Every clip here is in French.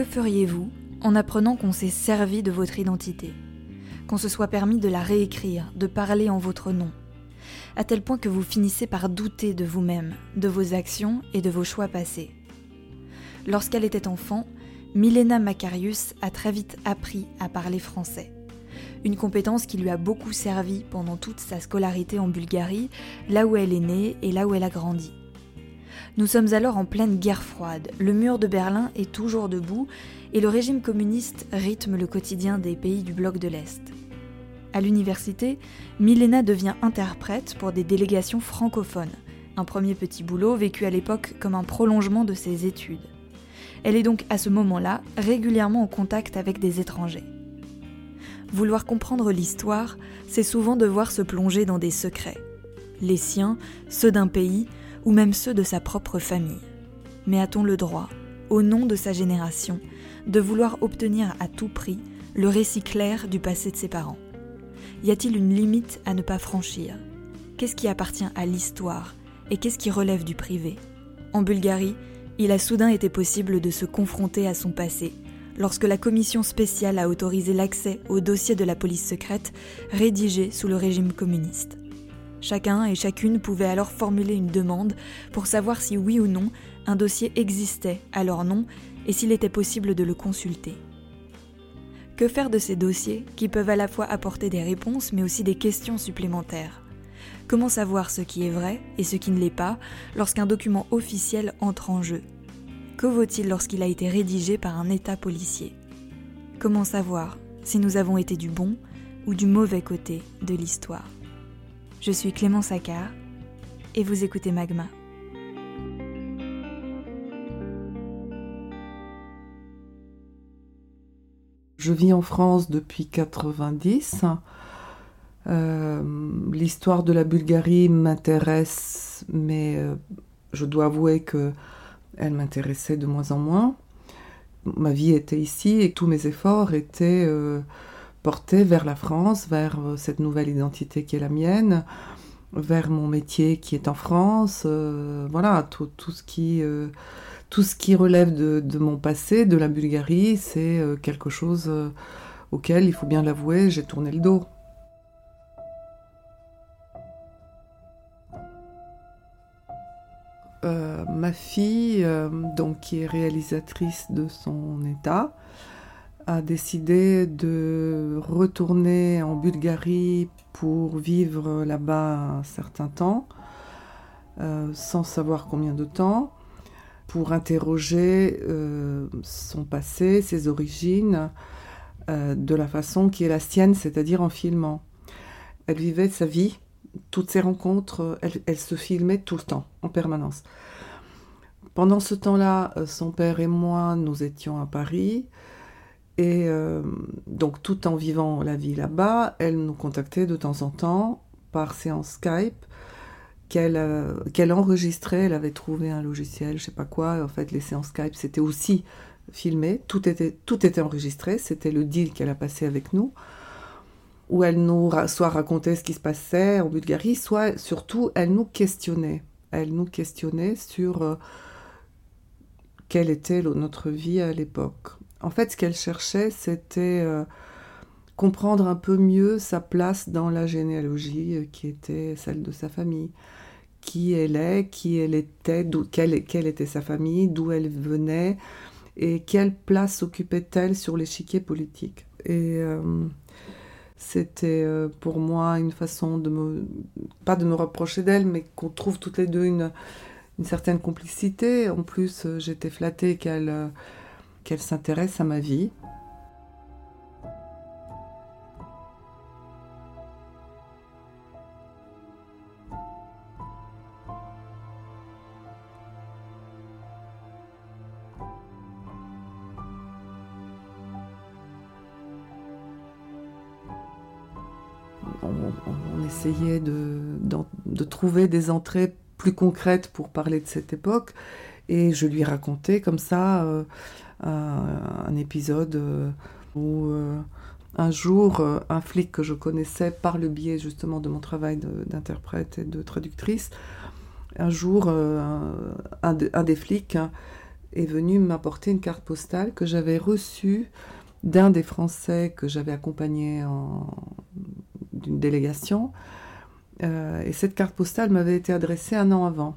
Que feriez-vous en apprenant qu'on s'est servi de votre identité Qu'on se soit permis de la réécrire, de parler en votre nom À tel point que vous finissez par douter de vous-même, de vos actions et de vos choix passés? Lorsqu'elle était enfant, Milena Macarius a très vite appris à parler français. Une compétence qui lui a beaucoup servi pendant toute sa scolarité en Bulgarie, là où elle est née et là où elle a grandi. Nous sommes alors en pleine guerre froide, le mur de Berlin est toujours debout et le régime communiste rythme le quotidien des pays du bloc de l'Est. À l'université, Milena devient interprète pour des délégations francophones, un premier petit boulot vécu à l'époque comme un prolongement de ses études. Elle est donc à ce moment-là régulièrement en contact avec des étrangers. Vouloir comprendre l'histoire, c'est souvent devoir se plonger dans des secrets. Les siens, ceux d'un pays, ou même ceux de sa propre famille. Mais a-t-on le droit, au nom de sa génération, de vouloir obtenir à tout prix le récit clair du passé de ses parents? Y a-t-il une limite à ne pas franchir? Qu'est-ce qui appartient à l'histoire et qu'est-ce qui relève du privé? En Bulgarie, il a soudain été possible de se confronter à son passé lorsque la commission spéciale a autorisé l'accès au dossier de la police secrète rédigé sous le régime communiste. Chacun et chacune pouvait alors formuler une demande pour savoir si oui ou non un dossier existait à leur nom et s'il était possible de le consulter. Que faire de ces dossiers qui peuvent à la fois apporter des réponses mais aussi des questions supplémentaires? Comment savoir ce qui est vrai et ce qui ne l'est pas lorsqu'un document officiel entre en jeu? Que vaut-il lorsqu'il a été rédigé par un État policier? Comment savoir si nous avons été du bon ou du mauvais côté de l'histoire? Je suis Clément Saccard et vous écoutez Magma. Je vis en France depuis 90. Euh, l'histoire de la Bulgarie m'intéresse, mais euh, je dois avouer que elle m'intéressait de moins en moins. Ma vie était ici et tous mes efforts étaient euh, porté vers la France, vers euh, cette nouvelle identité qui est la mienne, vers mon métier qui est en France, euh, voilà, tout, ce qui, euh, tout ce qui relève de, mon passé, de la Bulgarie, c'est quelque chose auquel, il faut bien l'avouer, j'ai tourné le dos. ma fille, donc qui est réalisatrice de son état, a décidé de retourner en Bulgarie pour vivre là-bas un certain temps, euh, sans savoir combien de temps, pour interroger euh, son passé, ses origines, euh, de la façon qui est la sienne, c'est-à-dire en filmant. Elle vivait sa vie, toutes ses rencontres, elle, elle se filmait tout le temps, en permanence. Pendant ce temps-là, son père et moi, nous étions à Paris. Et euh, donc, tout en vivant la vie là-bas, elle nous contactait de temps en temps par séance Skype qu'elle euh, enregistrait. Elle avait trouvé un logiciel, je sais pas quoi. En fait, les séances Skype, c'était aussi filmé. Tout était, tout était enregistré. C'était le deal qu'elle a passé avec nous. Où elle nous soit racontait ce qui se passait en Bulgarie, soit surtout elle nous questionnait. Elle nous questionnait sur euh, quelle était notre vie à l'époque. En fait, ce qu'elle cherchait, c'était euh, comprendre un peu mieux sa place dans la généalogie euh, qui était celle de sa famille. Qui elle est, qui elle était, quelle, était sa famille, d'où elle venait et quelle place occupait-elle sur l'échiquier politique. Et euh, c'était pour moi une façon de me, pas de me reprocher d'elle, mais qu'on trouve toutes les deux une, une certaine complicité. En plus, j'étais flattée qu'elle qu'elle s'intéresse à ma vie. On, essayait de, trouver des entrées plus concrètes pour parler de cette époque et je lui racontais comme ça euh, un, épisode euh, où euh, un jour, euh, un flic que je connaissais par le biais justement de mon travail d'interprète et de traductrice, un jour, un, des flics est venu m'apporter une carte postale que j'avais reçue d'un des Français que j'avais accompagné d'une délégation. Euh, et cette carte postale m'avait été adressée un an avant.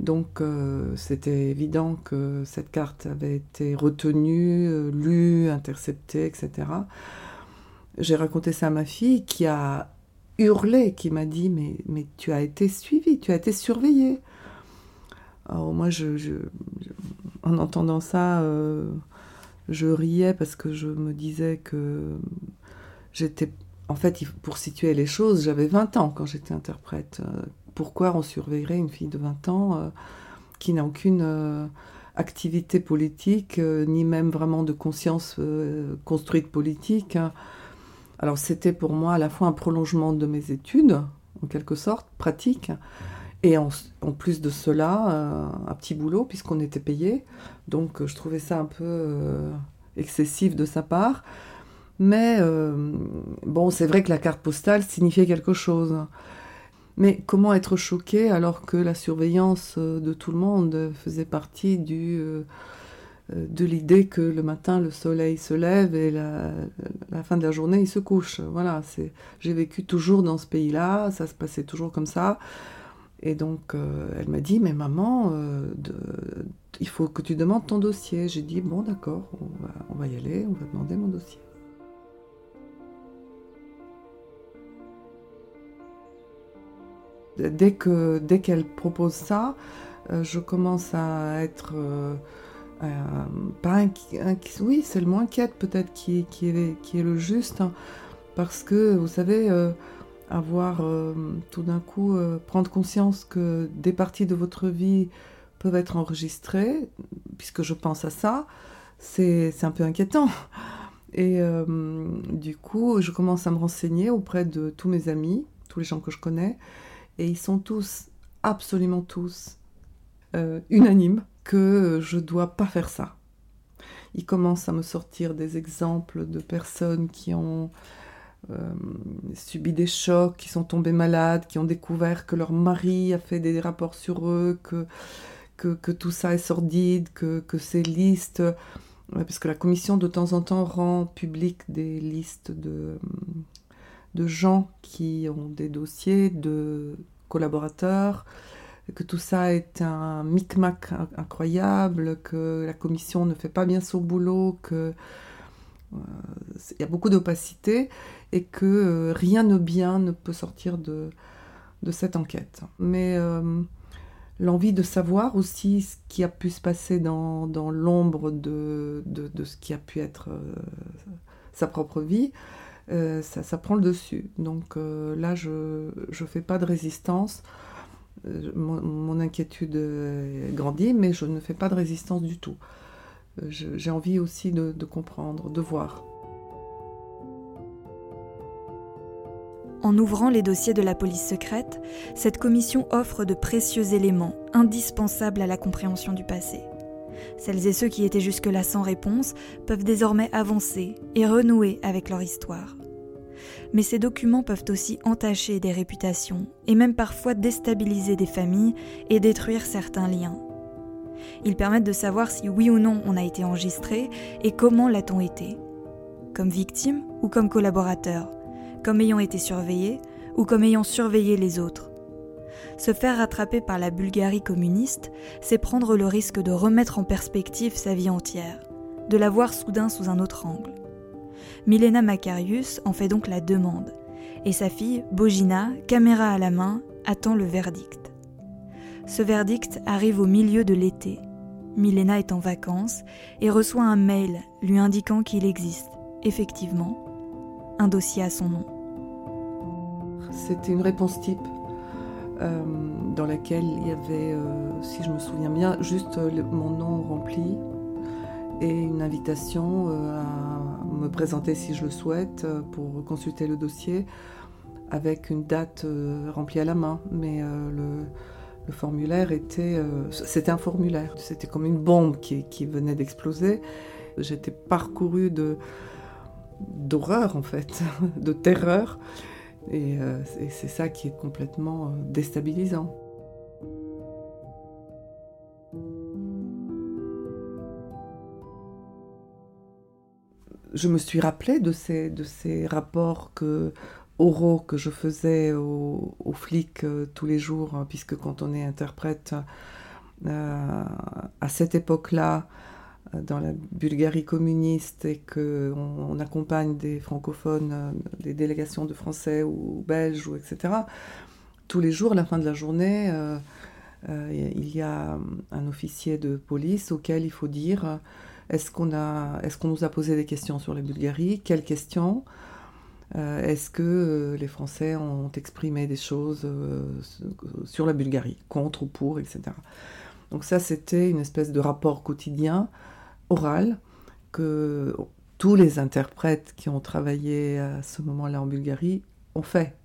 Donc euh, c'était évident que cette carte avait été retenue, euh, lue, interceptée, etc. J'ai raconté ça à ma fille qui a hurlé, qui m'a dit mais, tu as été suivi, tu as été surveillé. Alors moi, en entendant ça, je riais parce que je me disais que j'étais en fait, pour situer les choses, j'avais 20 ans quand j'étais interprète. Euh, pourquoi on surveillerait une fille de 20 ans euh, qui n'a aucune euh, activité politique, ni même vraiment de conscience construite politique hein. Alors c'était pour moi à la fois un prolongement de mes études, en quelque sorte, pratique, et en, plus de cela, un petit boulot, puisqu'on était payé. Donc je trouvais ça un peu excessif de sa part. Mais euh, bon, c'est vrai que la carte postale signifiait quelque chose. Mais comment être choqué alors que la surveillance euh, de tout le monde faisait partie du, euh, de l'idée que le matin le soleil se lève et la, la fin de la journée il se couche? Voilà, c'est, j'ai vécu toujours dans ce pays-là, ça se passait toujours comme ça. Et donc elle m'a dit, mais maman, il faut que tu demandes ton dossier. J'ai dit, bon d'accord, on va y aller, on va demander mon dossier. Dès que dès qu'elle propose ça, euh, je commence à être euh, euh, pas oui, c'est le moins inquiète peut-être qui, qui, est, le juste, hein. parce que vous savez, avoir tout d'un coup, prendre conscience que des parties de votre vie peuvent être enregistrées, puisque je pense à ça, c'est un peu inquiétant. Et du coup, je commence à me renseigner auprès de tous mes amis, tous les gens que je connais, et ils sont tous, absolument tous, euh, unanimes que je dois pas faire ça. Ils commencent à me sortir des exemples de personnes qui ont euh, subi des chocs, qui sont tombées malades, qui ont découvert que leur mari a fait des rapports sur eux, que, que, tout ça est sordide, que, que ces listes, parce que la commission de temps en temps rend public des listes de, de gens qui ont des dossiers de collaborateurs, que tout ça est un micmac incroyable, que la commission ne fait pas bien son boulot, que euh, il y a beaucoup d'opacité et que euh, rien de bien ne peut sortir de, cette enquête. Mais euh, l'envie de savoir aussi ce qui a pu se passer dans, l'ombre de, ce qui a pu être sa propre vie, euh, ça, prend le dessus. Donc euh, là, je ne fais pas de résistance. Euh, mon, inquiétude grandit, mais je ne fais pas de résistance du tout. J'ai envie aussi de, de comprendre, de voir. En ouvrant les dossiers de la police secrète, cette commission offre de précieux éléments indispensables à la compréhension du passé. Celles et ceux qui étaient jusque-là sans réponse peuvent désormais avancer et renouer avec leur histoire. Mais ces documents peuvent aussi entacher des réputations et même parfois déstabiliser des familles et détruire certains liens. Ils permettent de savoir si oui ou non on a été enregistré et comment l'a-t-on été. Comme victime ou comme collaborateur, comme ayant été surveillé ou comme ayant surveillé les autres. Se faire rattraper par la Bulgarie communiste, c'est prendre le risque de remettre en perspective sa vie entière, de la voir soudain sous un autre angle. Milena Macarius en fait donc la demande, et sa fille, Bogina, caméra à la main, attend le verdict. Ce verdict arrive au milieu de l'été. Milena est en vacances et reçoit un mail lui indiquant qu'il existe, effectivement, un dossier à son nom. C'était une réponse type euh, dans laquelle il y avait, euh, si je me souviens bien, juste euh, mon nom rempli et une invitation à me présenter si je le souhaite pour consulter le dossier avec une date remplie à la main. Mais le, formulaire était... c'était un formulaire. C'était comme une bombe qui, venait d'exploser. J'étais parcourue de d'horreur en fait, de terreur. Euh, et, c'est ça qui est complètement euh, déstabilisant. Je me suis rappelé de ces, de ces rapports que, oraux que je faisais aux, flics euh, tous les jours, hein, puisque quand on est interprète à cette époque-là, dans la Bulgarie communiste et qu'on on accompagne des francophones, des délégations de français ou belges, ou etc., tous les jours, à la fin de la journée, il y a un officier de police auquel il faut dire est-ce qu'on est qu'on nous a posé des questions sur la Bulgarie? Quelles questions? Euh, est-ce que euh, les Français ont exprimé des choses euh, sur la Bulgarie, contre ou pour, etc. Donc ça, c'était une espèce de rapport quotidien, oral, que tous les interprètes qui ont travaillé à ce moment-là en Bulgarie ont fait.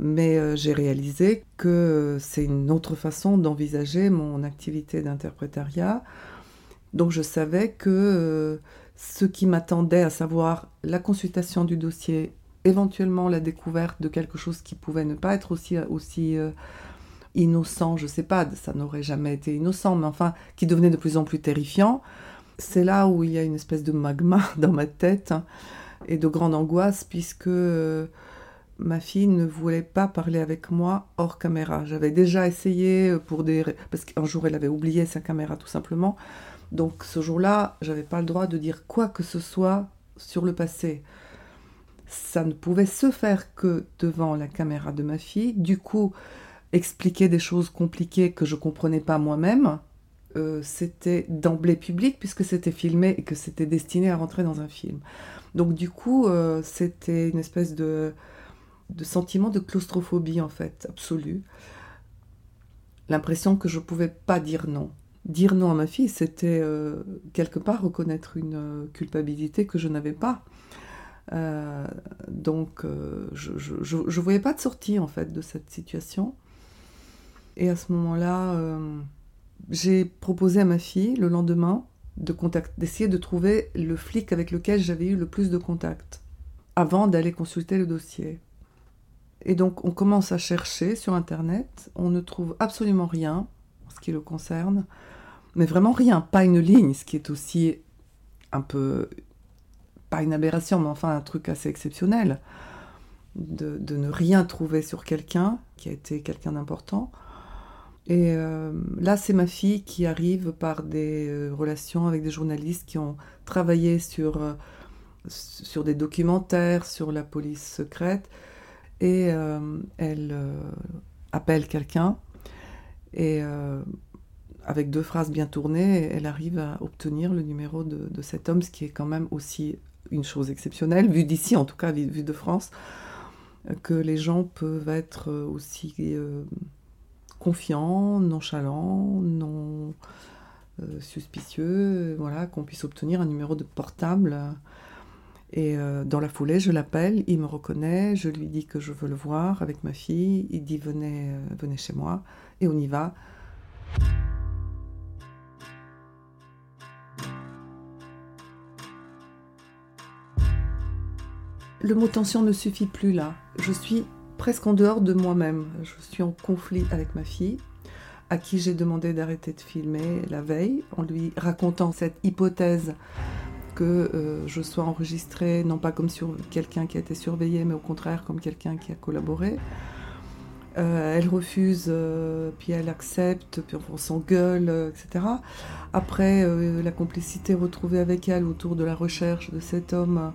mais j'ai réalisé que c'est une autre façon d'envisager mon activité d'interprétariat. Donc je savais que ce qui m'attendait, à savoir la consultation du dossier, éventuellement la découverte de quelque chose qui pouvait ne pas être aussi, euh, innocent, je sais pas, ça n'aurait jamais été innocent, mais enfin, qui devenait de plus en plus terrifiant. C'est là où il y a une espèce de magma dans ma tête hein, et de grande angoisse, puisque euh, ma fille ne voulait pas parler avec moi hors caméra. J'avais déjà essayé pour des... parce qu'un jour elle avait oublié sa caméra tout simplement. Donc ce jour-là, j'avais pas le droit de dire quoi que ce soit sur le passé. Ça ne pouvait se faire que devant la caméra de ma fille. Du coup, expliquer des choses compliquées que je comprenais pas moi-même, euh, c'était d'emblée public puisque c'était filmé et que c'était destiné à rentrer dans un film. Donc du coup, euh, c'était une espèce de, de sentiment de claustrophobie en fait, absolue. L'impression que je pouvais pas dire non dire non à ma fille, c'était euh, quelque part reconnaître une culpabilité que je n'avais pas. Donc, je ne voyais pas de sortie en fait de cette situation. Et à ce moment-là, j'ai proposé à ma fille le lendemain de d'essayer de trouver le flic avec lequel j'avais eu le plus de contact avant d'aller consulter le dossier. Et donc, on commence à chercher sur Internet, on ne trouve absolument rien en ce qui le concerne mais vraiment rien, pas une ligne, ce qui est aussi un peu, pas une aberration, mais enfin un truc assez exceptionnel, de, ne rien trouver sur quelqu'un qui a été quelqu'un d'important. Et euh, là, c'est ma fille qui arrive par des euh, relations avec des journalistes qui ont travaillé sur, euh, sur des documentaires, sur la police secrète, et elle appelle quelqu'un. Et avec deux phrases bien tournées, elle arrive à obtenir le numéro de, cet homme, ce qui est quand même aussi une chose exceptionnelle, vu d'ici en tout cas, vu de France, que les gens peuvent être aussi euh, confiants, nonchalants, non euh, suspicieux, voilà, qu'on puisse obtenir un numéro de portable. Et euh, dans la foulée, je l'appelle, il me reconnaît, je lui dis que je veux le voir avec ma fille, il dit venez, venez chez moi, et on y va. le mot tension ne suffit plus là. Je suis presque en dehors de moi-même. Je suis en conflit avec ma fille, à qui j'ai demandé d'arrêter de filmer la veille, en lui racontant cette hypothèse que euh, je sois enregistrée, non pas comme sur quelqu'un qui a été surveillé, mais au contraire comme quelqu'un qui a collaboré. Euh, elle refuse, euh, puis elle accepte, puis on s'engueule, etc. Après, la complicité retrouvée avec elle autour de la recherche de cet homme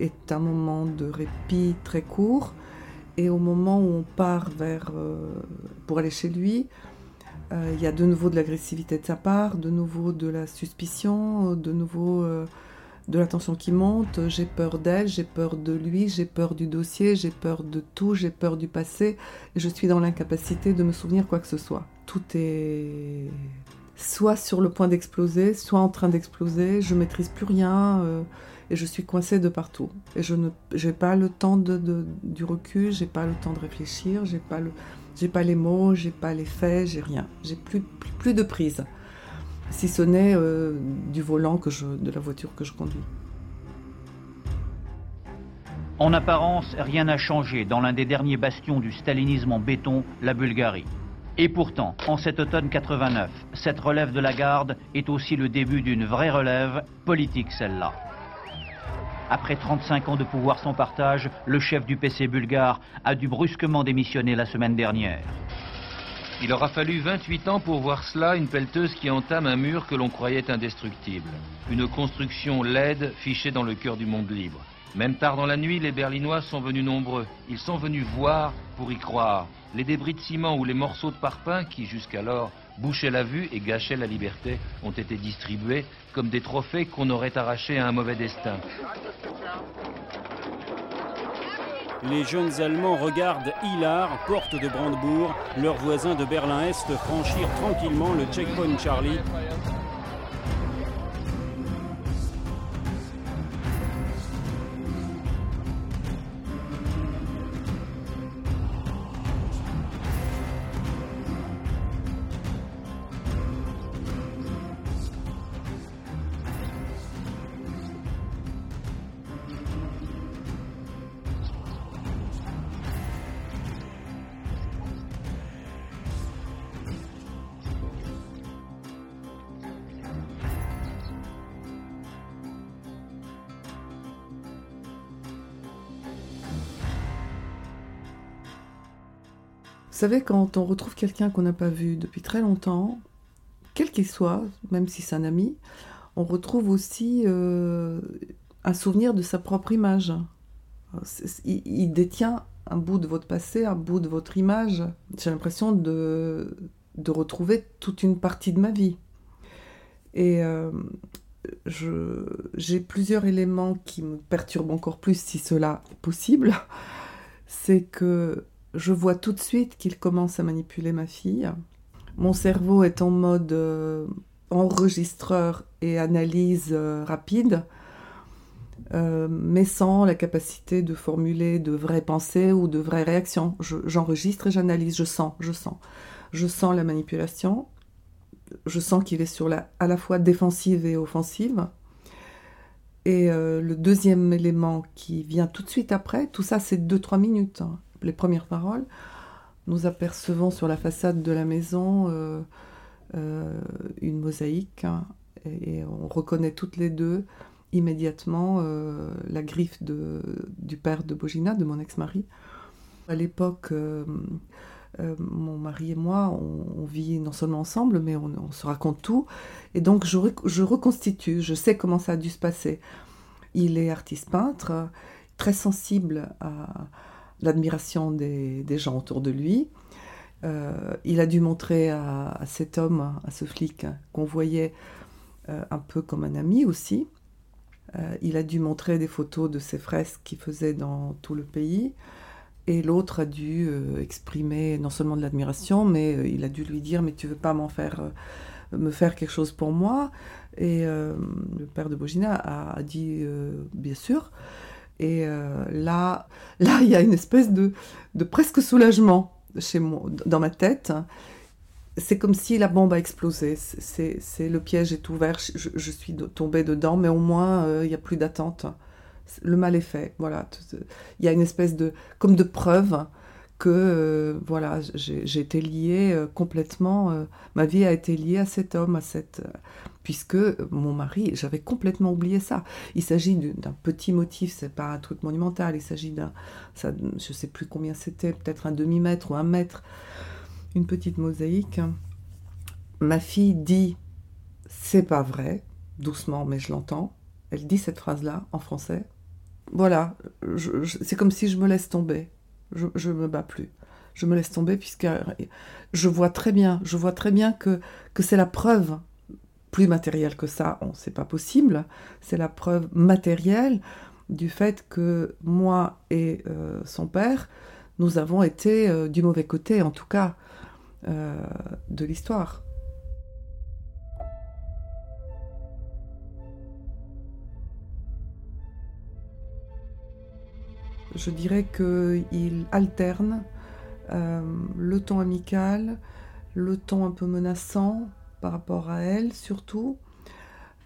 est un moment de répit très court. Et au moment où on part vers, euh, pour aller chez lui, euh, il y a de nouveau de l'agressivité de sa part, de nouveau de la suspicion, de nouveau euh, de l'attention qui monte. J'ai peur d'elle, j'ai peur de lui, j'ai peur du dossier, j'ai peur de tout, j'ai peur du passé. Je suis dans l'incapacité de me souvenir quoi que ce soit. Tout est soit sur le point d'exploser, soit en train d'exploser. Je maîtrise plus rien et je suis coincée de partout. Et je n'ai pas le temps du recul, j'ai pas le temps de réfléchir, j'ai pas pas les mots, j'ai pas les faits, j'ai rien. J'ai plus, plus, de prise, si ce n'est euh, du volant de la voiture que je conduis. En apparence, rien n'a changé dans l'un des derniers bastions du stalinisme en béton, la Bulgarie. Et pourtant, en cet automne 89, cette relève de la garde est aussi le début d'une vraie relève politique celle-là. Après 35 ans de pouvoir sans partage, le chef du PC bulgare a dû brusquement démissionner la semaine dernière. Il aura fallu 28 ans pour voir cela, une pelleteuse qui entame un mur que l'on croyait indestructible. Une construction laide fichée dans le cœur du monde libre. Même tard dans la nuit, les Berlinois sont venus nombreux. Ils sont venus voir pour y croire. Les débris de ciment ou les morceaux de parpaing qui, jusqu'alors, bouchaient la vue et gâchaient la liberté, ont été distribués comme des trophées qu'on aurait arrachés à un mauvais destin. Les jeunes Allemands regardent Hilar, porte de Brandebourg, leurs voisins de Berlin-Est franchir tranquillement le checkpoint Charlie savez, quand on retrouve quelqu'un qu'on n'a pas vu depuis très longtemps, quel qu'il soit, même si c'est un ami, on retrouve aussi euh, un souvenir de sa propre image. Il, détient un bout de votre passé, un bout de votre image. J'ai l'impression de, de, retrouver toute une partie de ma vie. Et euh, j'ai plusieurs éléments qui me perturbent encore plus, si cela est possible. C'est que je vois tout de suite qu'il commence à manipuler ma fille. Mon cerveau est en mode euh, enregistreur et analyse euh, rapide, euh, mais sans la capacité de formuler de vraies pensées ou de vraies réactions. J'enregistre et j'analyse, je sens, je sens. Je sens la manipulation, je sens qu'il est à la fois défensive et offensive. Et le deuxième élément qui vient tout de suite après, tout ça c'est 2-3 minutes. Hein les premières paroles, nous apercevons sur la façade de la maison euh, euh, une mosaïque hein, et, on reconnaît toutes les deux immédiatement euh, la griffe de, du père de Bogina, de mon ex-mari. À l'époque, mon mari et moi, on, vit non seulement ensemble, mais on, se raconte tout. Et donc, je, je, reconstitue, je sais comment ça a dû se passer. Il est artiste peintre, très sensible à, l'admiration des, gens autour de lui. Euh, il a dû montrer à, cet homme, à ce flic, qu'on voyait euh, un peu comme un ami aussi. Euh, il a dû montrer des photos de ses fresques qu'il faisait dans tout le pays. Et l'autre a dû exprimer non seulement de l'admiration, mais il a dû lui dire Mais tu veux pas m'en faire, me faire quelque chose pour moi? Et le père de Bogina a, a dit Bien sûr. Et euh, là, là, il y a une espèce de, de presque soulagement chez moi, dans ma tête. C'est comme si la bombe a explosé. C'est le piège est ouvert. Je, je suis tombée dedans, mais au moins euh, il n'y a plus d'attente. Le mal est fait. Voilà. Il y a une espèce de comme de preuve que euh, voilà, j'ai été liée complètement. ma vie a été liée à cet homme, à cette puisque mon mari, j'avais complètement oublié ça. Il s'agit d'un petit motif, c'est pas un truc monumental, il s'agit d'un, je sais plus combien c'était, peut-être un demi-mètre ou un mètre, une petite mosaïque. Ma fille dit, c'est pas vrai, doucement, mais je l'entends. Elle dit cette phrase-là en français. Voilà, c'est comme si je me laisse tomber. Je, ne me bats plus. Je me laisse tomber puisque je vois très bien, je vois très bien que, que c'est la preuve plus matériel que ça, on c'est pas possible. C'est la preuve matérielle du fait que moi et euh, son père, nous avons été euh, du mauvais côté, en tout cas, euh, de l'histoire. Je dirais qu'il alterne le ton amical, le ton un peu menaçant, par rapport à elle surtout.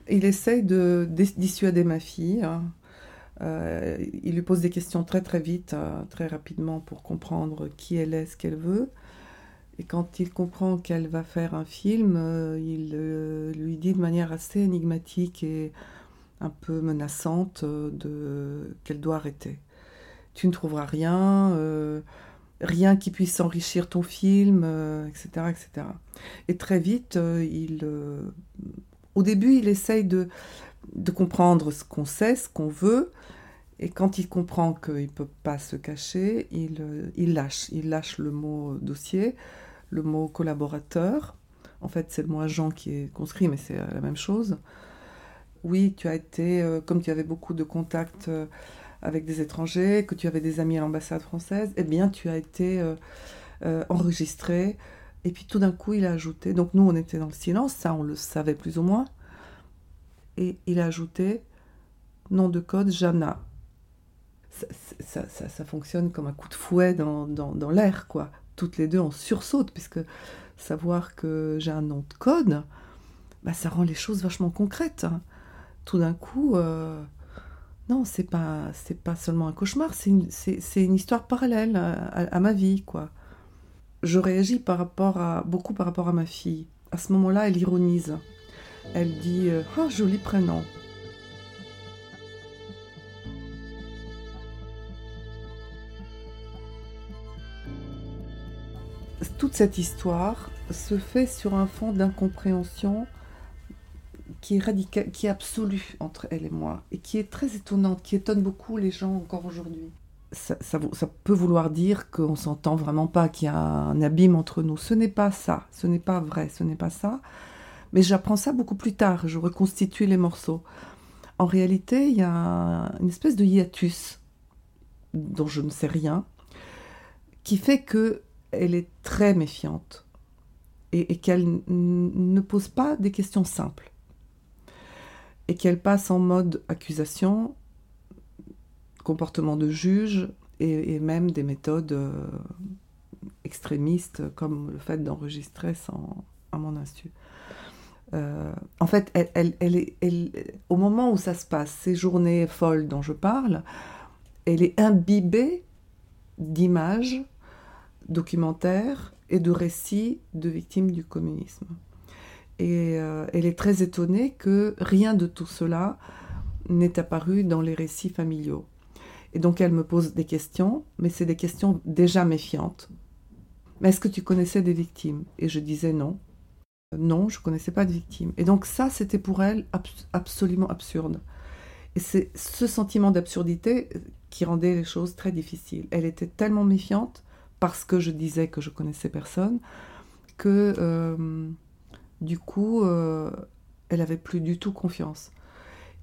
Il essaye de dissuader ma fille. Hein. Euh, il lui pose des questions très très vite, euh, très rapidement pour comprendre qui elle est, ce qu'elle veut. Et quand il comprend qu'elle va faire un film, euh, il lui dit de manière assez énigmatique et un peu menaçante qu'elle doit arrêter. Tu ne trouveras rien, rien qui puisse enrichir ton film, etc., etc. Et très vite, il, au début, il essaye de, de comprendre ce qu'on sait, ce qu'on veut, et quand il comprend qu'il ne peut pas se cacher, il, il, lâche. Il lâche le mot dossier le mot collaborateur. En fait, c'est le mot agent qui est conscrit, mais c'est euh, la même chose. Oui, tu as été, euh, comme tu avais beaucoup de contacts euh, avec des étrangers, que tu avais des amis à l'ambassade française, eh bien, tu as été enregistré. Et puis tout d'un coup, il a ajouté, donc nous, on était dans le silence, ça, on le savait plus ou moins. Et il a ajouté, nom de code, Jana. Ça, ça, fonctionne comme un coup de fouet dans, dans, dans l'air, quoi toutes les deux on sursaute, puisque savoir que j'ai un nom de code, bah, ça rend les choses vachement concrètes. Hein. Tout d'un coup, euh, non, c'est pas, pas seulement un cauchemar, c'est une, histoire parallèle à, ma vie, quoi. Je réagis par rapport beaucoup par rapport à ma fille. À ce moment-là, elle ironise. Elle dit euh, Ah, joli prénom. toute cette histoire se fait sur un fond d'incompréhension qui est radical, qui est absolue entre elle et moi, et qui est très étonnante, qui étonne beaucoup les gens encore aujourd'hui. Ça, ça, peut vouloir dire qu'on s'entend vraiment pas, qu'il y a un abîme entre nous. Ce n'est pas ça, ce n'est pas vrai, ce n'est pas ça. Mais j'apprends ça beaucoup plus tard, je reconstitue les morceaux. En réalité, il y a une espèce de hiatus dont je ne sais rien, qui fait que elle est très méfiante et, qu'elle ne pose pas des questions simples et qu'elle passe en mode accusation, comportement de juge et, même des méthodes euh, extrémistes comme le fait d'enregistrer sans à mon insu. Euh, en fait, au moment où ça se passe, ces journées folles dont je parle, elle est imbibée d'images documentaires et de récits de victimes du communisme. Et euh, elle est très étonnée que rien de tout cela n'est apparu dans les récits familiaux. Et donc elle me pose des questions, mais c'est des questions déjà méfiantes. Mais est-ce que tu connaissais des victimes? Et je disais non. Non, je ne connaissais pas de victimes. Et donc ça, c'était pour elle absolument absurde. Et c'est ce sentiment d'absurdité qui rendait les choses très difficiles. Elle était tellement méfiante parce que je disais que je connaissais personne, que euh, du coup, euh, elle avait plus du tout confiance.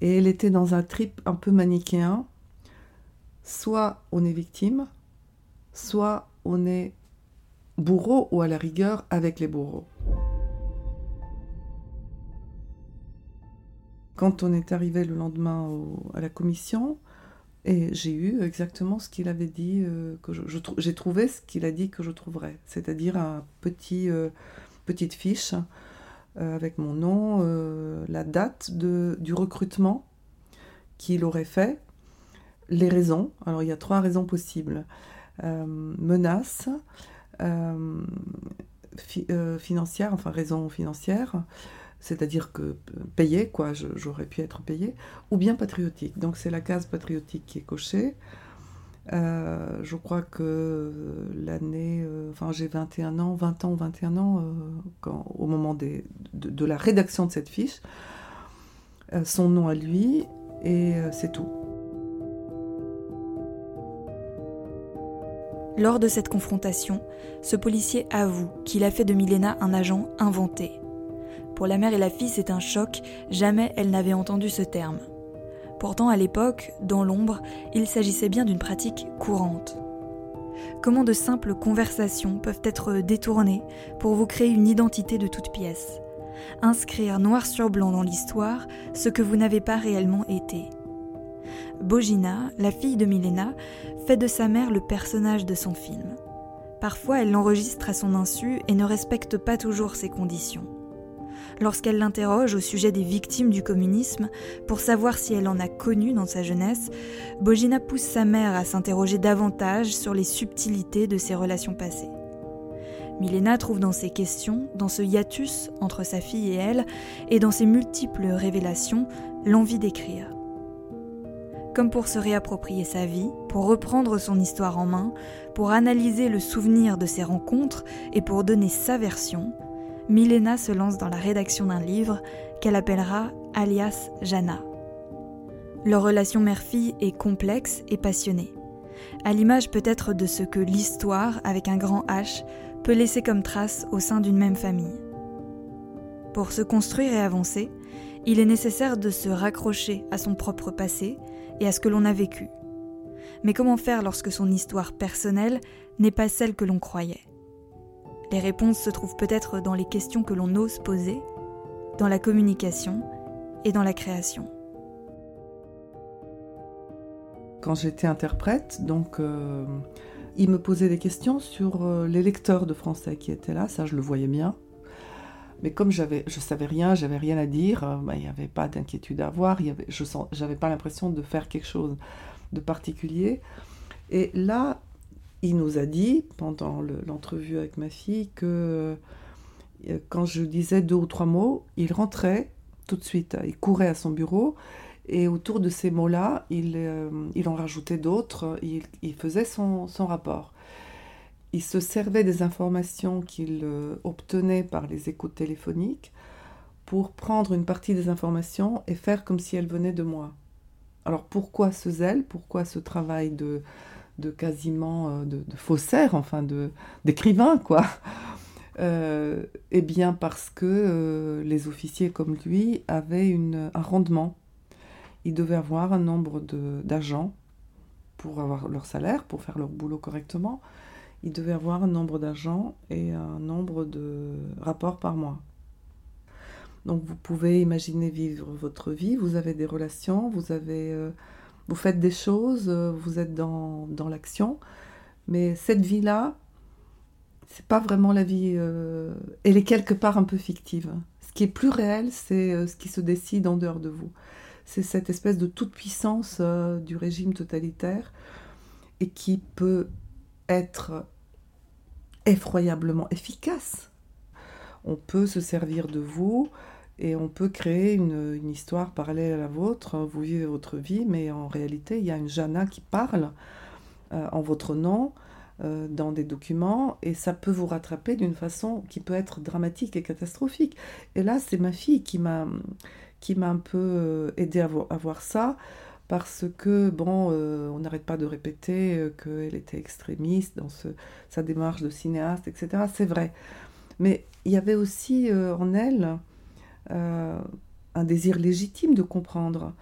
Et elle était dans un trip un peu manichéen. Soit on est victime, soit on est bourreau ou à la rigueur avec les bourreaux. Quand on est arrivé le lendemain à la commission, et j'ai eu exactement ce qu'il avait dit, euh, que j'ai trouvé ce qu'il a dit que je trouverais, c'est-à-dire un petit, euh, petite fiche avec mon nom, la date de, du recrutement qu'il aurait fait, les raisons. Alors il y a trois raisons possibles menace financière, enfin raison financière, c'est-à-dire que payé, quoi, j'aurais pu être payé, ou bien patriotique. Donc c'est la case patriotique qui est cochée. Euh, je crois que l'année, euh, enfin j'ai 21 ans, 20 ans ou 21 ans, euh, au moment de, la rédaction de cette fiche, son nom à lui, et c'est tout. Lors de cette confrontation, ce policier avoue qu'il a fait de Milena un agent inventé, pour la mère et la fille, c'est un choc, jamais elle n'avait entendu ce terme. Pourtant, à l'époque, dans l'ombre, il s'agissait bien d'une pratique courante. Comment de simples conversations peuvent être détournées pour vous créer une identité de toute pièce? Inscrire noir sur blanc dans l'histoire ce que vous n'avez pas réellement été. Bogina, la fille de Milena, fait de sa mère le personnage de son film. Parfois, elle l'enregistre à son insu et ne respecte pas toujours ses conditions lorsqu'elle l'interroge au sujet des victimes du communisme pour savoir si elle en a connu dans sa jeunesse, Bogina pousse sa mère à s'interroger davantage sur les subtilités de ses relations passées. Milena trouve dans ses questions, dans ce hiatus entre sa fille et elle, et dans ses multiples révélations, l'envie d'écrire. Comme pour se réapproprier sa vie, pour reprendre son histoire en main, pour analyser le souvenir de ses rencontres et pour donner sa version, Milena se lance dans la rédaction d'un livre qu'elle appellera Alias Jana. Leur relation mère-fille est complexe et passionnée, à l'image peut-être de ce que l'histoire, avec un grand H, peut laisser comme trace au sein d'une même famille. Pour se construire et avancer, il est nécessaire de se raccrocher à son propre passé et à ce que l'on a vécu. Mais comment faire lorsque son histoire personnelle n'est pas celle que l'on croyait? Les réponses se trouvent peut-être dans les questions que l'on ose poser, dans la communication et dans la création. Quand j'étais interprète, donc euh, il me posait des questions sur euh, les lecteurs de français qui étaient là, ça je le voyais bien. Mais comme j'avais, je savais rien, j'avais rien à dire, euh, bah, il n'y avait pas d'inquiétude à avoir, y je n'avais pas l'impression de faire quelque chose de particulier. Et là, il nous a dit, pendant l'entrevue avec ma fille, que euh, quand je disais deux ou trois mots, il rentrait tout de suite, il courait à son bureau, et autour de ces mots-là, il, euh, en rajoutait d'autres, il, faisait son, son rapport il se servait des informations qu'il euh, obtenait par les écoutes téléphoniques pour prendre une partie des informations et faire comme si elles venaient de moi. Alors pourquoi ce zèle? Pourquoi ce travail de, de quasiment euh, de, faussaire, enfin de d'écrivain quoi euh, Eh bien parce que les officiers comme lui avaient une, un rendement. Ils devaient avoir un nombre d'agents pour avoir leur salaire, pour faire leur boulot correctement il devait avoir un nombre d'agents et un nombre de rapports par mois. Donc vous pouvez imaginer vivre votre vie, vous avez des relations, vous, avez, euh, vous faites des choses, euh, vous êtes dans, dans l'action, mais cette vie-là, c'est pas vraiment la vie, euh, elle est quelque part un peu fictive. Ce qui est plus réel, c'est ce qui se décide en dehors de vous. C'est cette espèce de toute puissance du régime totalitaire et qui peut être effroyablement efficace. On peut se servir de vous et on peut créer une, histoire parallèle à la vôtre. Vous vivez votre vie, mais en réalité, il y a une Jana qui parle euh, en votre nom euh, dans des documents et ça peut vous rattraper d'une façon qui peut être dramatique et catastrophique. Et là, c'est ma fille qui m'a un peu euh, aidé à, voir ça parce que, bon, on n'arrête pas de répéter qu'elle était extrémiste dans sa démarche de cinéaste, etc. C'est vrai. Mais il y avait aussi en elle un désir légitime de comprendre.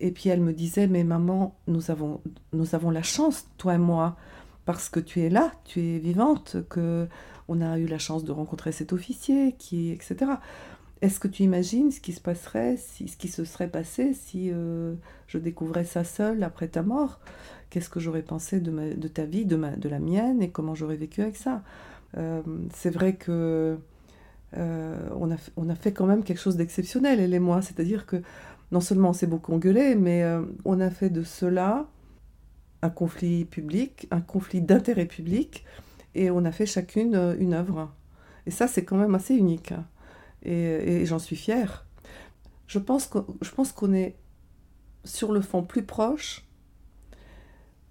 Et puis elle me disait, mais maman, nous avons, nous avons la chance, toi et moi, parce que tu es là, tu es vivante, que on a eu la chance de rencontrer cet officier, qui, etc. Est-ce que tu imagines ce qui se passerait, si, ce qui se serait passé si euh, je découvrais ça seule après ta mort? Qu'est-ce que j'aurais pensé de, ta vie, de, de la mienne, et comment j'aurais vécu avec ça? Euh, C'est vrai que euh, on, a, on, a, fait quand même quelque chose d'exceptionnel, elle et moi. C'est-à-dire que non seulement on s'est beaucoup engueulé, mais on a fait de cela un conflit public, un conflit d'intérêt public, et on a fait chacune une œuvre. Et ça, c'est quand même assez unique et, j'en suis fière. Je pense qu'on est sur le fond plus proche.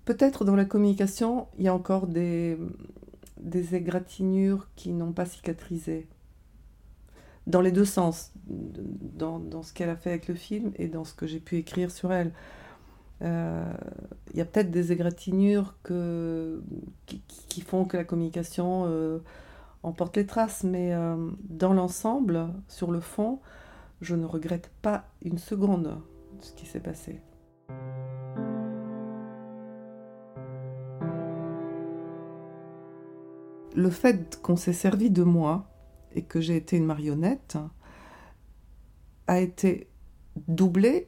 Peut-être dans la communication, il y a encore des, des égratignures qui n'ont pas cicatrisé. Dans les deux sens, dans, dans ce qu'elle a fait avec le film et dans ce que j'ai pu écrire sur elle. Euh, il y a peut-être des égratignures que, qui, font que la communication euh, on porte les traces, mais euh, dans l'ensemble, sur le fond, je ne regrette pas une seconde ce qui s'est passé. Le fait qu'on s'est servi de moi et que j'ai été une marionnette a été doublé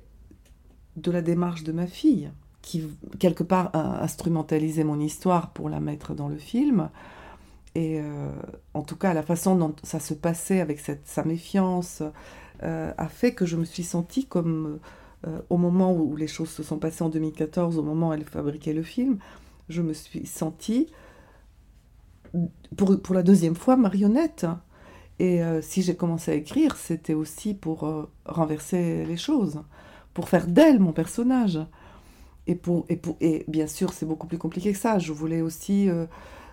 de la démarche de ma fille, qui quelque part a instrumentalisé mon histoire pour la mettre dans le film, et euh, en tout cas, la façon dont ça se passait avec cette, sa méfiance euh, a fait que je me suis sentie comme, euh, au moment où les choses se sont passées en 2014, au moment où elle fabriquait le film, je me suis sentie pour, pour la deuxième fois marionnette. Et euh, si j'ai commencé à écrire, c'était aussi pour euh, renverser les choses, pour faire d'elle mon personnage. Et, pour, et, pour, et bien sûr, c'est beaucoup plus compliqué que ça. Je voulais aussi euh,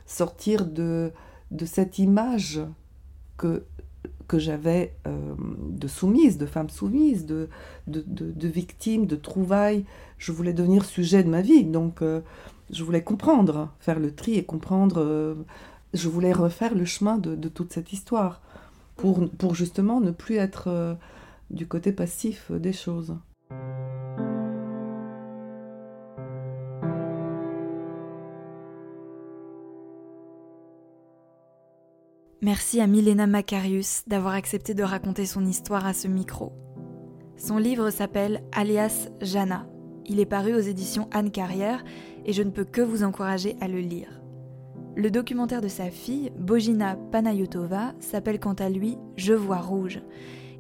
sortir de, de cette image que, que j'avais de soumise, de femme soumise, de, de, de, de, victime, de trouvaille. Je voulais devenir sujet de ma vie. Donc, je voulais comprendre, faire le tri et comprendre. je voulais refaire le chemin de, de toute cette histoire pour, justement ne plus être euh, du côté passif des choses. Merci à Milena Macarius d'avoir accepté de raconter son histoire à ce micro. Son livre s'appelle Alias Jana. Il est paru aux éditions Anne Carrière et je ne peux que vous encourager à le lire. Le documentaire de sa fille, Bojina Panayotova, s'appelle quant à lui Je vois rouge.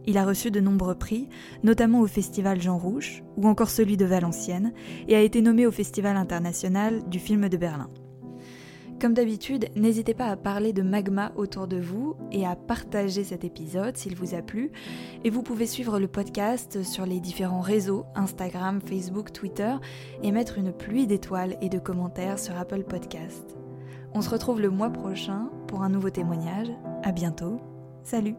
Il a reçu de nombreux prix, notamment au Festival Jean Rouge ou encore celui de Valenciennes, et a été nommé au Festival international du film de Berlin. Comme d'habitude, n'hésitez pas à parler de Magma autour de vous et à partager cet épisode s'il vous a plu. Et vous pouvez suivre le podcast sur les différents réseaux, Instagram, Facebook, Twitter, et mettre une pluie d'étoiles et de commentaires sur Apple Podcast. On se retrouve le mois prochain pour un nouveau témoignage. À bientôt. Salut